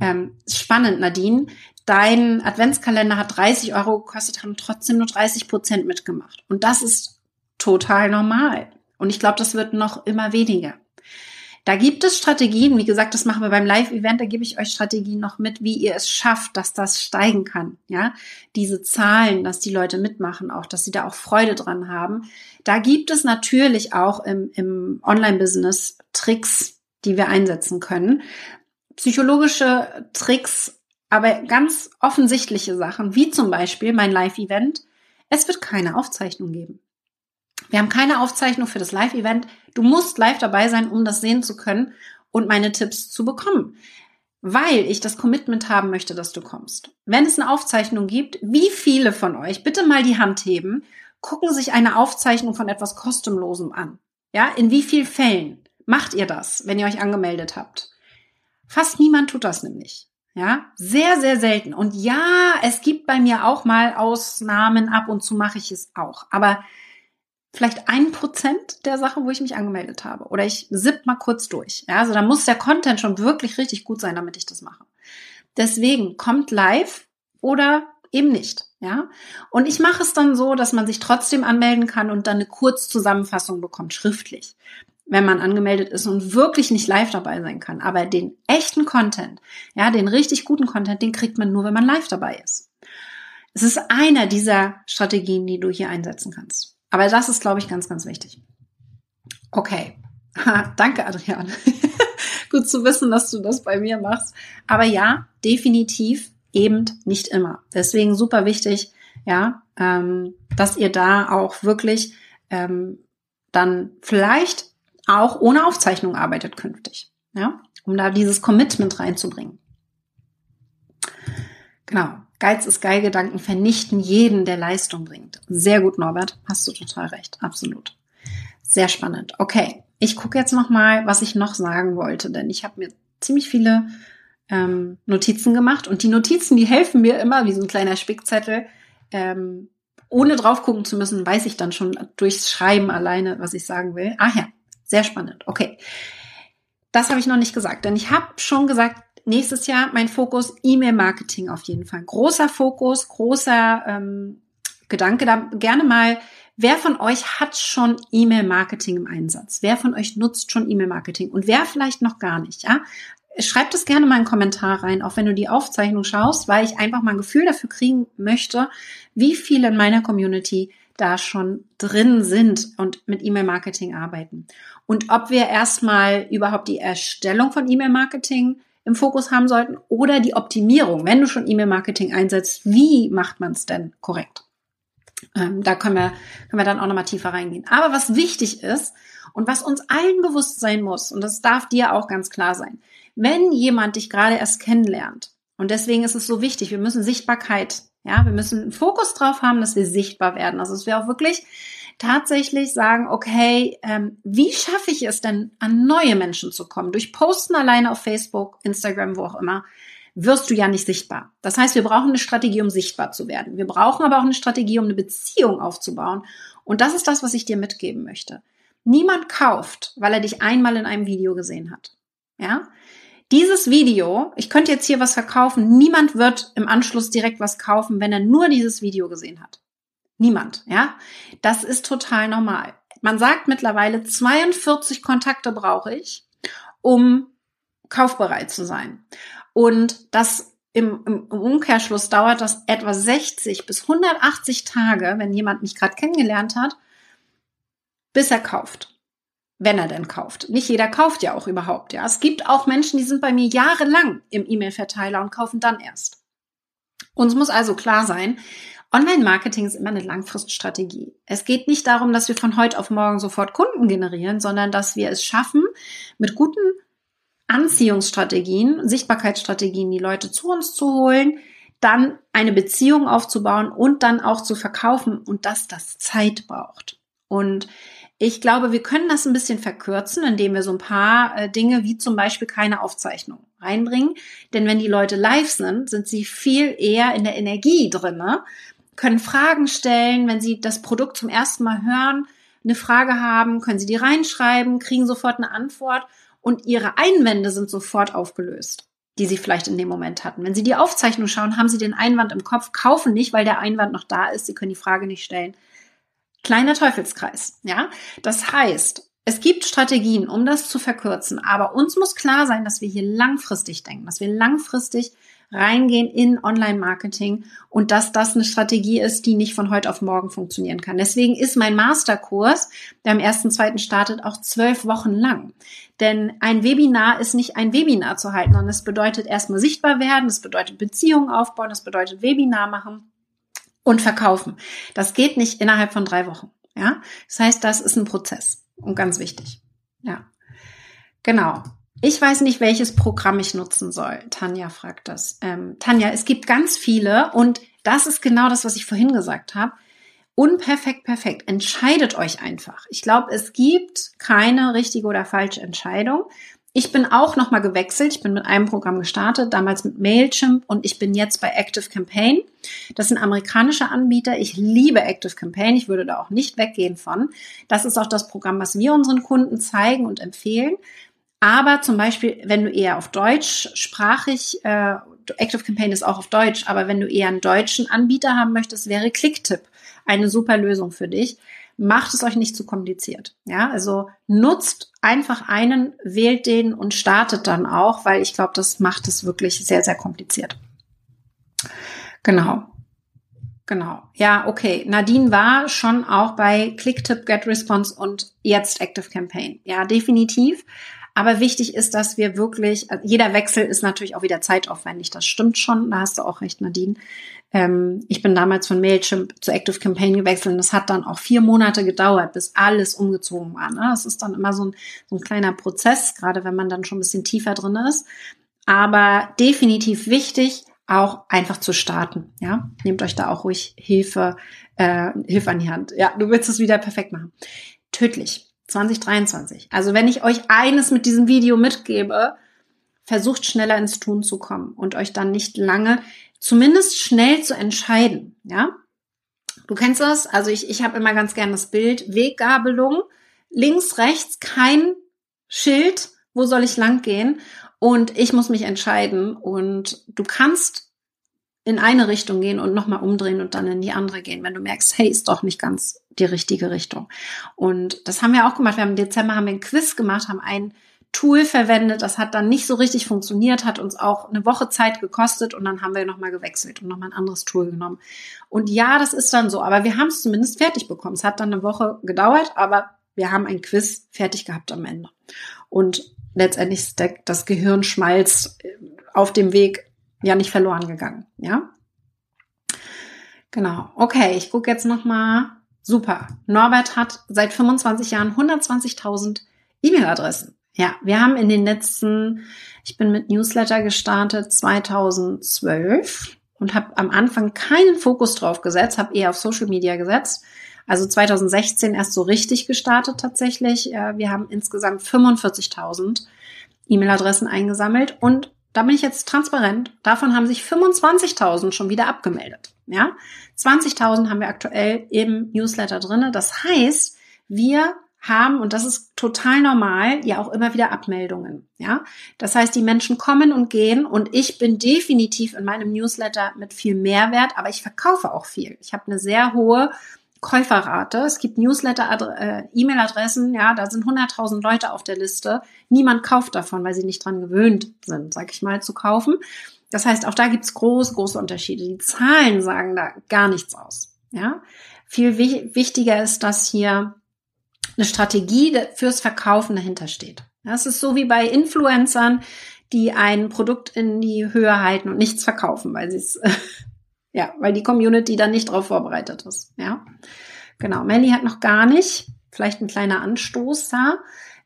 ähm, spannend, Nadine. Dein Adventskalender hat 30 Euro gekostet, haben trotzdem nur 30 Prozent mitgemacht. Und das ist total normal. Und ich glaube, das wird noch immer weniger. Da gibt es Strategien, wie gesagt, das machen wir beim Live-Event, da gebe ich euch Strategien noch mit, wie ihr es schafft, dass das steigen kann. Ja, diese Zahlen, dass die Leute mitmachen, auch, dass sie da auch Freude dran haben. Da gibt es natürlich auch im, im Online-Business Tricks, die wir einsetzen können. Psychologische Tricks, aber ganz offensichtliche Sachen, wie zum Beispiel mein Live-Event. Es wird keine Aufzeichnung geben. Wir haben keine Aufzeichnung für das Live-Event. Du musst live dabei sein, um das sehen zu können und meine Tipps zu bekommen. Weil ich das Commitment haben möchte, dass du kommst. Wenn es eine Aufzeichnung gibt, wie viele von euch, bitte mal die Hand heben, gucken sich eine Aufzeichnung von etwas Kostenlosem an? Ja, in wie vielen Fällen macht ihr das, wenn ihr euch angemeldet habt? Fast niemand tut das nämlich. Ja, sehr, sehr selten. Und ja, es gibt bei mir auch mal Ausnahmen, ab und zu mache ich es auch. Aber vielleicht ein Prozent der Sachen, wo ich mich angemeldet habe. Oder ich sipp mal kurz durch. Ja, also da muss der Content schon wirklich richtig gut sein, damit ich das mache. Deswegen kommt live oder eben nicht. Ja, und ich mache es dann so, dass man sich trotzdem anmelden kann und dann eine Kurzzusammenfassung bekommt, schriftlich, wenn man angemeldet ist und wirklich nicht live dabei sein kann. Aber den echten Content, ja, den richtig guten Content, den kriegt man nur, wenn man live dabei ist. Es ist einer dieser Strategien, die du hier einsetzen kannst. Aber das ist, glaube ich, ganz, ganz wichtig. Okay. danke, Adrian. [LAUGHS] Gut zu wissen, dass du das bei mir machst. Aber ja, definitiv eben nicht immer. Deswegen super wichtig, ja, ähm, dass ihr da auch wirklich ähm, dann vielleicht auch ohne Aufzeichnung arbeitet künftig, ja, um da dieses Commitment reinzubringen. Genau. Geiz ist geil, Gedanken vernichten jeden, der Leistung bringt. Sehr gut, Norbert. Hast du total recht. Absolut. Sehr spannend. Okay. Ich gucke jetzt noch mal, was ich noch sagen wollte, denn ich habe mir ziemlich viele ähm, Notizen gemacht und die Notizen, die helfen mir immer wie so ein kleiner Spickzettel. Ähm, ohne drauf gucken zu müssen, weiß ich dann schon durchs Schreiben alleine, was ich sagen will. Ah ja, sehr spannend. Okay. Das habe ich noch nicht gesagt, denn ich habe schon gesagt, nächstes Jahr mein Fokus E-Mail-Marketing auf jeden Fall. Großer Fokus, großer ähm, Gedanke. Da gerne mal, wer von euch hat schon E-Mail-Marketing im Einsatz? Wer von euch nutzt schon E-Mail-Marketing? Und wer vielleicht noch gar nicht? Ja, schreibt es gerne mal einen Kommentar rein, auch wenn du die Aufzeichnung schaust, weil ich einfach mal ein Gefühl dafür kriegen möchte, wie viele in meiner Community da schon drin sind und mit E-Mail-Marketing arbeiten. Und ob wir erstmal überhaupt die Erstellung von E-Mail-Marketing im Fokus haben sollten oder die Optimierung. Wenn du schon E-Mail-Marketing einsetzt, wie macht man es denn korrekt? Ähm, da können wir, können wir dann auch nochmal tiefer reingehen. Aber was wichtig ist und was uns allen bewusst sein muss, und das darf dir auch ganz klar sein, wenn jemand dich gerade erst kennenlernt, und deswegen ist es so wichtig, wir müssen Sichtbarkeit, ja, wir müssen einen Fokus drauf haben, dass wir sichtbar werden. Also dass wir auch wirklich tatsächlich sagen, okay, ähm, wie schaffe ich es denn, an neue Menschen zu kommen? Durch Posten alleine auf Facebook, Instagram, wo auch immer, wirst du ja nicht sichtbar. Das heißt, wir brauchen eine Strategie, um sichtbar zu werden. Wir brauchen aber auch eine Strategie, um eine Beziehung aufzubauen. Und das ist das, was ich dir mitgeben möchte. Niemand kauft, weil er dich einmal in einem Video gesehen hat. Ja? Dieses Video, ich könnte jetzt hier was verkaufen, niemand wird im Anschluss direkt was kaufen, wenn er nur dieses Video gesehen hat. Niemand, ja? Das ist total normal. Man sagt mittlerweile, 42 Kontakte brauche ich, um kaufbereit zu sein. Und das im, im Umkehrschluss dauert das etwa 60 bis 180 Tage, wenn jemand mich gerade kennengelernt hat, bis er kauft wenn er denn kauft. Nicht jeder kauft ja auch überhaupt, ja. Es gibt auch Menschen, die sind bei mir jahrelang im E-Mail-Verteiler und kaufen dann erst. Uns muss also klar sein, Online-Marketing ist immer eine Langfriststrategie. Es geht nicht darum, dass wir von heute auf morgen sofort Kunden generieren, sondern dass wir es schaffen, mit guten Anziehungsstrategien, Sichtbarkeitsstrategien die Leute zu uns zu holen, dann eine Beziehung aufzubauen und dann auch zu verkaufen und dass das Zeit braucht. Und ich glaube, wir können das ein bisschen verkürzen, indem wir so ein paar äh, Dinge wie zum Beispiel keine Aufzeichnung reinbringen. Denn wenn die Leute live sind, sind sie viel eher in der Energie drinne, können Fragen stellen, wenn sie das Produkt zum ersten Mal hören, eine Frage haben, können sie die reinschreiben, kriegen sofort eine Antwort und ihre Einwände sind sofort aufgelöst die sie vielleicht in dem Moment hatten. Wenn Sie die Aufzeichnung schauen, haben Sie den Einwand im Kopf, kaufen nicht, weil der Einwand noch da ist, Sie können die Frage nicht stellen. Kleiner Teufelskreis, ja. Das heißt, es gibt Strategien, um das zu verkürzen, aber uns muss klar sein, dass wir hier langfristig denken, dass wir langfristig reingehen in Online-Marketing und dass das eine Strategie ist, die nicht von heute auf morgen funktionieren kann. Deswegen ist mein Masterkurs, der am 1.2. startet, auch zwölf Wochen lang. Denn ein Webinar ist nicht ein Webinar zu halten, sondern es bedeutet erstmal sichtbar werden, es bedeutet Beziehungen aufbauen, es bedeutet Webinar machen und verkaufen. Das geht nicht innerhalb von drei Wochen. Ja, das heißt, das ist ein Prozess und ganz wichtig. Ja, genau. Ich weiß nicht, welches Programm ich nutzen soll. Tanja fragt das. Ähm, Tanja, es gibt ganz viele und das ist genau das, was ich vorhin gesagt habe. Unperfekt, perfekt. Entscheidet euch einfach. Ich glaube, es gibt keine richtige oder falsche Entscheidung. Ich bin auch nochmal gewechselt. Ich bin mit einem Programm gestartet, damals mit Mailchimp und ich bin jetzt bei Active Campaign. Das sind amerikanische Anbieter. Ich liebe Active Campaign. Ich würde da auch nicht weggehen von. Das ist auch das Programm, was wir unseren Kunden zeigen und empfehlen. Aber zum Beispiel, wenn du eher auf Deutsch sprachig, äh, Active Campaign ist auch auf Deutsch, aber wenn du eher einen deutschen Anbieter haben möchtest, wäre Clicktip eine super Lösung für dich macht es euch nicht zu kompliziert. Ja, also nutzt einfach einen, wählt den und startet dann auch, weil ich glaube, das macht es wirklich sehr, sehr kompliziert. Genau. Genau. Ja, okay. Nadine war schon auch bei Clicktip, Get Response und jetzt Active Campaign. Ja, definitiv. Aber wichtig ist, dass wir wirklich, also jeder Wechsel ist natürlich auch wieder zeitaufwendig. Das stimmt schon. Da hast du auch recht, Nadine. Ähm, ich bin damals von Mailchimp zu Active Campaign gewechselt und das hat dann auch vier Monate gedauert, bis alles umgezogen war. Ne? Das ist dann immer so ein, so ein kleiner Prozess, gerade wenn man dann schon ein bisschen tiefer drin ist. Aber definitiv wichtig, auch einfach zu starten. Ja, nehmt euch da auch ruhig Hilfe, äh, Hilfe an die Hand. Ja, du willst es wieder perfekt machen. Tödlich. 2023. Also wenn ich euch eines mit diesem Video mitgebe, versucht schneller ins Tun zu kommen und euch dann nicht lange, zumindest schnell zu entscheiden. Ja, du kennst das. Also ich, ich habe immer ganz gern das Bild Weggabelung. Links, rechts kein Schild. Wo soll ich lang gehen? Und ich muss mich entscheiden und du kannst in eine Richtung gehen und nochmal umdrehen und dann in die andere gehen, wenn du merkst, hey, ist doch nicht ganz die richtige Richtung. Und das haben wir auch gemacht. Wir haben im Dezember haben wir ein Quiz gemacht, haben ein Tool verwendet, das hat dann nicht so richtig funktioniert, hat uns auch eine Woche Zeit gekostet und dann haben wir nochmal gewechselt und nochmal ein anderes Tool genommen. Und ja, das ist dann so, aber wir haben es zumindest fertig bekommen. Es hat dann eine Woche gedauert, aber wir haben ein Quiz fertig gehabt am Ende. Und letztendlich ist das Gehirnschmalz äh, auf dem Weg ja nicht verloren gegangen, ja? Genau. Okay, ich gucke jetzt noch mal. Super. Norbert hat seit 25 Jahren 120.000 E-Mail-Adressen. Ja, wir haben in den letzten, ich bin mit Newsletter gestartet 2012 und habe am Anfang keinen Fokus drauf gesetzt, habe eher auf Social Media gesetzt also 2016 erst so richtig gestartet tatsächlich. Wir haben insgesamt 45.000 E-Mail-Adressen eingesammelt und da bin ich jetzt transparent. Davon haben sich 25.000 schon wieder abgemeldet. Ja, 20.000 haben wir aktuell im Newsletter drinne. Das heißt, wir haben, und das ist total normal, ja auch immer wieder Abmeldungen. Ja, das heißt, die Menschen kommen und gehen und ich bin definitiv in meinem Newsletter mit viel Mehrwert, aber ich verkaufe auch viel. Ich habe eine sehr hohe Käuferrate. Es gibt Newsletter, äh, E-Mail-Adressen, ja, da sind 100.000 Leute auf der Liste. Niemand kauft davon, weil sie nicht dran gewöhnt sind, sag ich mal, zu kaufen. Das heißt, auch da gibt's große, große Unterschiede. Die Zahlen sagen da gar nichts aus. Ja, viel wichtiger ist, dass hier eine Strategie fürs Verkaufen dahinter steht. Das ist so wie bei Influencern, die ein Produkt in die Höhe halten und nichts verkaufen, weil sie es [LAUGHS] Ja, weil die Community dann nicht darauf vorbereitet ist. Ja, genau. Melly hat noch gar nicht. Vielleicht ein kleiner Anstoß da.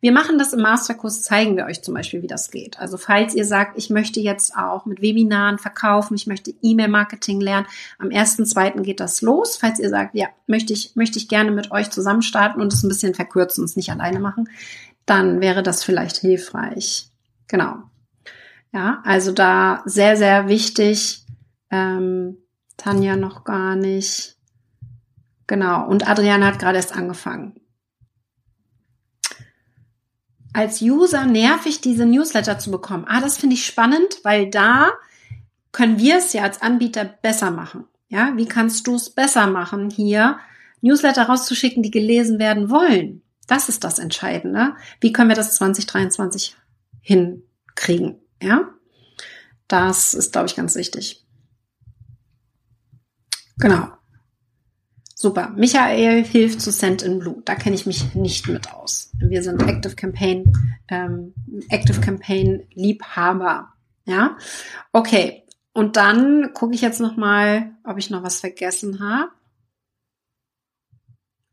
Wir machen das im Masterkurs, zeigen wir euch zum Beispiel, wie das geht. Also falls ihr sagt, ich möchte jetzt auch mit Webinaren verkaufen, ich möchte E-Mail-Marketing lernen, am 1.2. geht das los. Falls ihr sagt, ja, möchte ich, möchte ich gerne mit euch zusammen starten und es ein bisschen verkürzen und es nicht alleine machen, dann wäre das vielleicht hilfreich. Genau. Ja, also da sehr, sehr wichtig, ähm, Tanja noch gar nicht. Genau. Und Adriana hat gerade erst angefangen. Als User nervig, diese Newsletter zu bekommen. Ah, das finde ich spannend, weil da können wir es ja als Anbieter besser machen. Ja, wie kannst du es besser machen, hier Newsletter rauszuschicken, die gelesen werden wollen? Das ist das Entscheidende. Wie können wir das 2023 hinkriegen? Ja, das ist, glaube ich, ganz wichtig. Genau. Super. Michael hilft zu Send in Blue. Da kenne ich mich nicht mit aus. Wir sind Active Campaign, ähm, Active Campaign Liebhaber. Ja. Okay. Und dann gucke ich jetzt noch mal, ob ich noch was vergessen habe.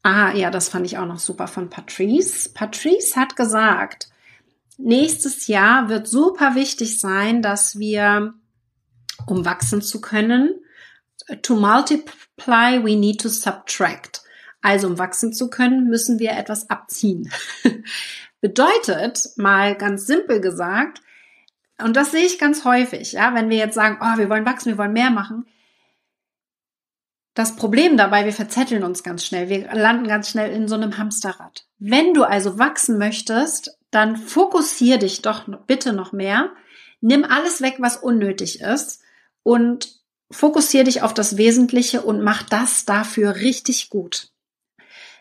Ah, ja, das fand ich auch noch super von Patrice. Patrice hat gesagt, nächstes Jahr wird super wichtig sein, dass wir, um wachsen zu können, to multiply, we need to subtract. Also um wachsen zu können, müssen wir etwas abziehen. [LAUGHS] Bedeutet, mal ganz simpel gesagt, und das sehe ich ganz häufig, ja, wenn wir jetzt sagen, oh, wir wollen wachsen, wir wollen mehr machen. Das Problem dabei, wir verzetteln uns ganz schnell, wir landen ganz schnell in so einem Hamsterrad. Wenn du also wachsen möchtest, dann fokussier dich doch bitte noch mehr, nimm alles weg, was unnötig ist und fokussier dich auf das Wesentliche und mach das dafür richtig gut.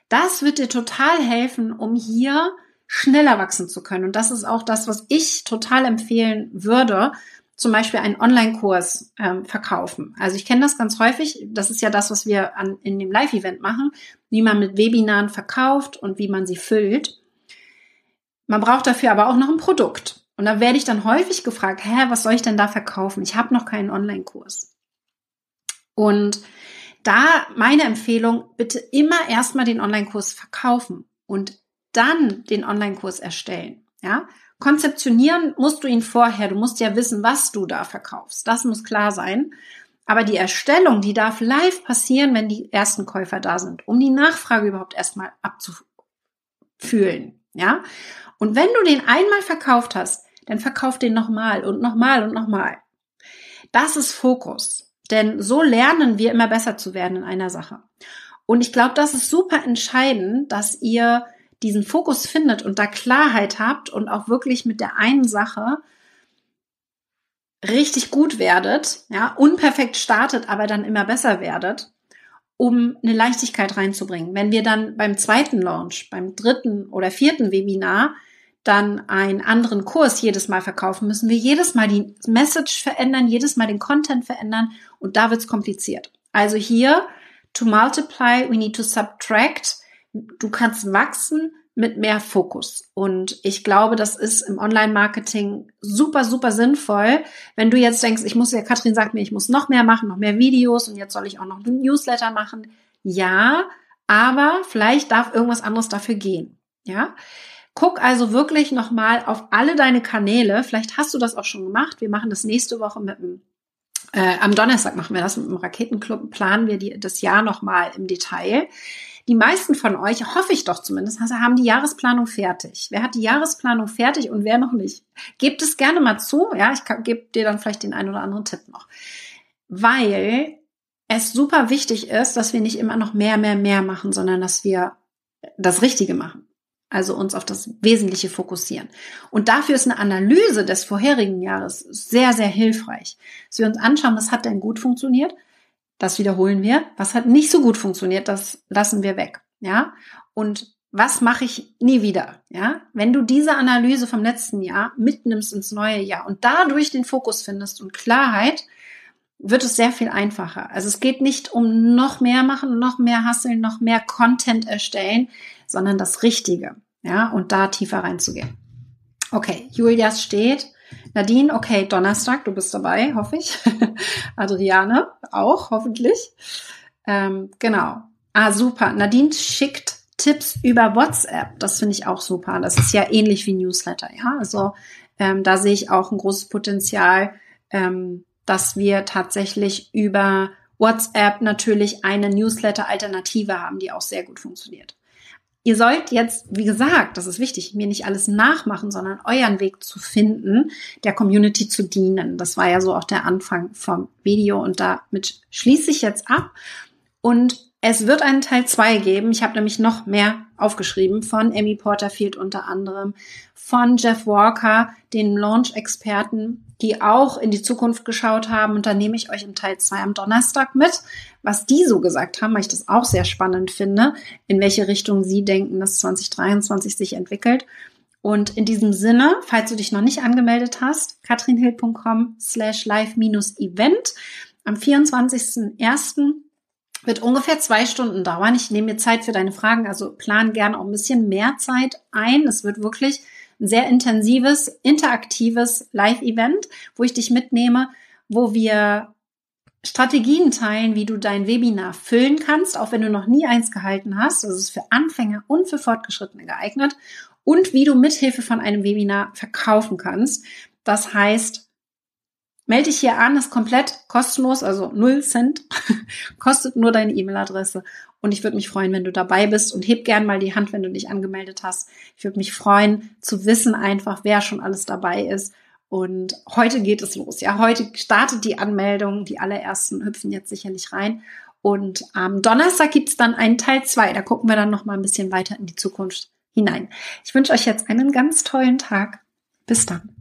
Das wird dir total helfen, um hier schneller wachsen zu können. Und das ist auch das, was ich total empfehlen würde, zum Beispiel einen Online-Kurs ähm, verkaufen. Also ich kenne das ganz häufig. Das ist ja das, was wir an, in dem Live-Event machen, wie man mit Webinaren verkauft und wie man sie füllt. Man braucht dafür aber auch noch ein Produkt. Und da werde ich dann häufig gefragt, hä, was soll ich denn da verkaufen? Ich habe noch keinen Online-Kurs. Und da meine Empfehlung, bitte immer erstmal den Online-Kurs verkaufen und dann den Online-Kurs erstellen. Ja, konzeptionieren musst du ihn vorher. Du musst ja wissen, was du da verkaufst. Das muss klar sein. Aber die Erstellung, die darf live passieren, wenn die ersten Käufer da sind, um die Nachfrage überhaupt erstmal abzufühlen. Ja? Und wenn du den einmal verkauft hast, dann verkauf den nochmal und nochmal und nochmal. Das ist Fokus. Denn so lernen wir immer besser zu werden in einer Sache. Und ich glaube, das ist super entscheidend, dass ihr diesen Fokus findet und da Klarheit habt und auch wirklich mit der einen Sache richtig gut werdet, ja, unperfekt startet, aber dann immer besser werdet, um eine Leichtigkeit reinzubringen. Wenn wir dann beim zweiten Launch, beim dritten oder vierten Webinar dann einen anderen Kurs jedes Mal verkaufen, müssen wir jedes Mal die Message verändern, jedes Mal den Content verändern und da wird's kompliziert. Also hier, to multiply, we need to subtract du kannst wachsen mit mehr Fokus. Und ich glaube, das ist im Online-Marketing super, super sinnvoll. Wenn du jetzt denkst, ich muss ja, Katrin sagt mir, ich muss noch mehr machen, noch mehr Videos und jetzt soll ich auch noch ein Newsletter machen. Ja, aber vielleicht darf irgendwas anderes dafür gehen. Ja. Guck also wirklich nochmal auf alle deine Kanäle. Vielleicht hast du das auch schon gemacht. Wir machen das nächste Woche mit dem äh, am Donnerstag machen wir das mit dem Raketenclub, planen wir die, das Jahr nochmal im Detail. Die meisten von euch, hoffe ich doch zumindest, haben die Jahresplanung fertig. Wer hat die Jahresplanung fertig und wer noch nicht? Gebt es gerne mal zu. Ja, ich gebe dir dann vielleicht den einen oder anderen Tipp noch. Weil es super wichtig ist, dass wir nicht immer noch mehr, mehr, mehr machen, sondern dass wir das Richtige machen. Also uns auf das Wesentliche fokussieren. Und dafür ist eine Analyse des vorherigen Jahres sehr, sehr hilfreich. Dass wir uns anschauen, was hat denn gut funktioniert, das wiederholen wir. Was hat nicht so gut funktioniert, das lassen wir weg. Ja. Und was mache ich nie wieder? Ja. Wenn du diese Analyse vom letzten Jahr mitnimmst ins neue Jahr und dadurch den Fokus findest und Klarheit, wird es sehr viel einfacher. Also es geht nicht um noch mehr machen, noch mehr hasseln, noch mehr Content erstellen, sondern das Richtige. Ja. Und da tiefer reinzugehen. Okay. Julias steht. Nadine, okay, Donnerstag, du bist dabei, hoffe ich. [LAUGHS] Adriane auch, hoffentlich. Ähm, genau. Ah, super. Nadine schickt Tipps über WhatsApp. Das finde ich auch super. Das ist ja ähnlich wie Newsletter, ja. Also ähm, da sehe ich auch ein großes Potenzial, ähm, dass wir tatsächlich über WhatsApp natürlich eine Newsletter-Alternative haben, die auch sehr gut funktioniert. Ihr sollt jetzt, wie gesagt, das ist wichtig, mir nicht alles nachmachen, sondern euren Weg zu finden, der Community zu dienen. Das war ja so auch der Anfang vom Video und damit schließe ich jetzt ab. Und es wird einen Teil zwei geben. Ich habe nämlich noch mehr aufgeschrieben von Amy Porterfield unter anderem, von Jeff Walker, den Launch-Experten, die auch in die Zukunft geschaut haben. Und da nehme ich euch im Teil zwei am Donnerstag mit, was die so gesagt haben, weil ich das auch sehr spannend finde, in welche Richtung sie denken, dass 2023 sich entwickelt. Und in diesem Sinne, falls du dich noch nicht angemeldet hast, katrinhill.com slash live-event am 24.01 wird ungefähr zwei Stunden dauern. Ich nehme mir Zeit für deine Fragen, also plan gerne auch ein bisschen mehr Zeit ein. Es wird wirklich ein sehr intensives, interaktives Live-Event, wo ich dich mitnehme, wo wir Strategien teilen, wie du dein Webinar füllen kannst, auch wenn du noch nie eins gehalten hast. Das ist für Anfänger und für Fortgeschrittene geeignet. Und wie du mithilfe von einem Webinar verkaufen kannst. Das heißt, Melde dich hier an, ist komplett kostenlos, also null Cent, [LAUGHS] kostet nur deine E-Mail-Adresse. Und ich würde mich freuen, wenn du dabei bist und heb gern mal die Hand, wenn du dich angemeldet hast. Ich würde mich freuen, zu wissen einfach, wer schon alles dabei ist. Und heute geht es los. Ja, heute startet die Anmeldung. Die allerersten hüpfen jetzt sicherlich rein. Und am Donnerstag gibt's dann einen Teil zwei. Da gucken wir dann noch mal ein bisschen weiter in die Zukunft hinein. Ich wünsche euch jetzt einen ganz tollen Tag. Bis dann.